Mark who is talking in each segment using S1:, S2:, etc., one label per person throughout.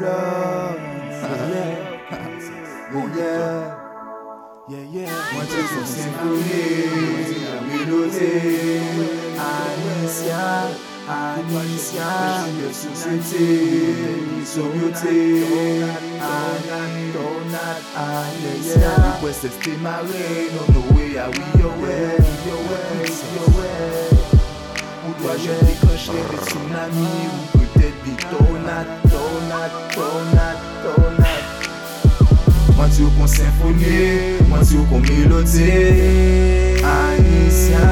S1: love. Yeah, yeah. Yeah, yeah. Symphonie, la mélodie. Alicia, Alicia, de société, sobriété. di tonat, tonat, tonat, tonat Mwen di ou kon senfoni, mwen di ou kon melodi Anisya,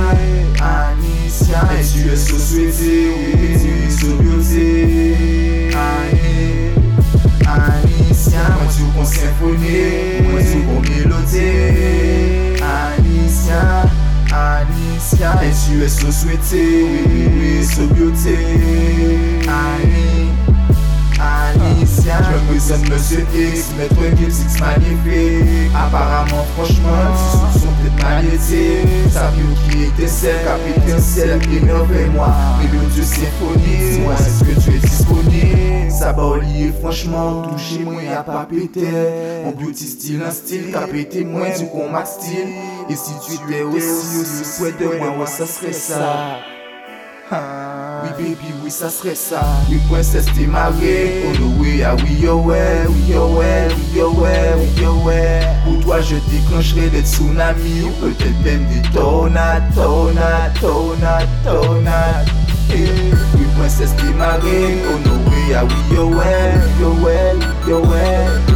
S1: anisya. E tu e sou sweti, ou e tu e sou beauty Anisya, anisya. Mwen di ou kon senfoni Tu es so souhaité, oui, oui, oui, so beauté. Ani, Anicia Je me présente Monsieur X, maître Gibbs magnifique. Apparemment, franchement, tu soupçons peut-être magnétique Savions qui était celle, capitaine ciel, émerveille-moi Mélodie symphonie, dis-moi est-ce que tu es disponible? Ça va lier franchement, toucher moi y'a pas pété. Mon beauty style, un style, qu'a pété moins du max style Et si tu étais aussi, aussi près de moi, ça serait ça. Ah, Oui baby, oui ça serait ça. Oui princesse t'es mariée Oh no way, ah oui yo ouais Oui yo ouais, oui yo ouais, oui yo Pour toi je déclencherai des tsunamis Ou peut-être même des tornades, tornades, tornades, tornades Oui princesse t'es mariée Oh no way, ah oui yo ouais Yo ouais, yo ouais,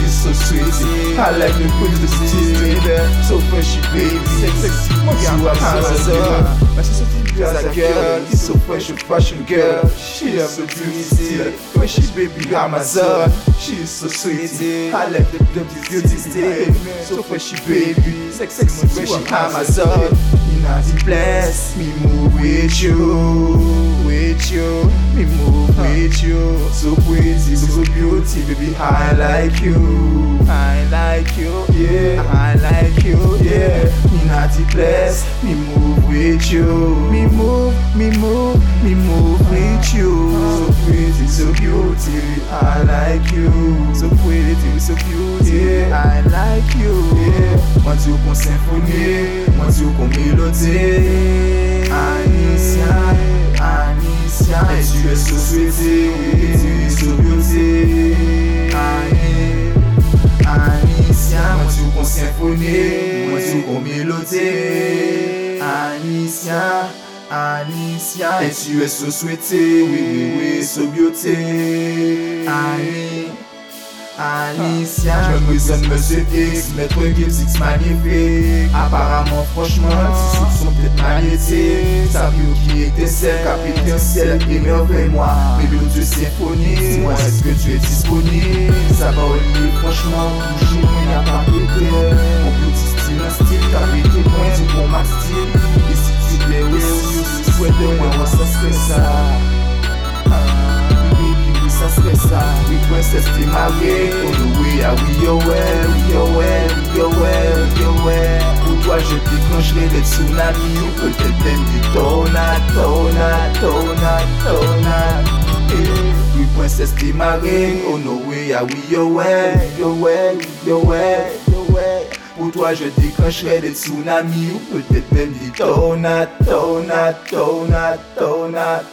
S1: so sweet. I like the pretty the city So fresh, baby. Sexy, you are Amazon My sensitivity cause a girl So fresh, so fashion girl. She have the beauty. Style When she baby Amazon She's so sweet. I like the beauty beauty style So fresh, baby. Sexy, fresh, Amazon In a the place, me move with you, with you, me move with you. So pretty, so beauty, baby, I like you, I like you, yeah, I like you, yeah. Me a the place, me move with you, me move, me move, me move with you. So pretty, so beauty, I like you, so pretty, so beauty, yeah, I like you, yeah. Moi tu qu'on symphonie, moi tu qu'on mélodie. Symphonie, moi tu qu'on mélodie. Anicia, Anicia, et tu es so souhaité, oui, oui, oui, so beauté? Ani, Anicia, je me présente Monsieur X, maître Gibbs X magnifique. Apparemment, franchement, tes soupçons peut-être magnétiques. Savions qui était celle, capitaine ciel, émerveille-moi. Mélodie symphonie, dis-moi est-ce que tu es disponible? Ça va lit, franchement, moi, y'a pas. Mon petit style, un style, t'as pété moins du bon max style. Et si tu l'es aussi, aussi souhait de moi, moi ça serait ça. Ah, oui, ça serait ça. Oui, princesse, t'es mariée. Oh way, ah oui, yo, ouais, oui, yo, ouais, oui, yo, ouais, oui, yo, ouais. Pour toi, je déclencherai des tsunamis. Ou peut-être même des tornades, tornades, tornades, tornades. Oui, princesse, t'es mariée. Oh no way, ah oui, yo, ouais, yo, oui, yo, ouais, yo, ouais. Pour toi, je déclencherai des tsunamis. Ou peut-être même des tornades, tornades, tornades, tornades.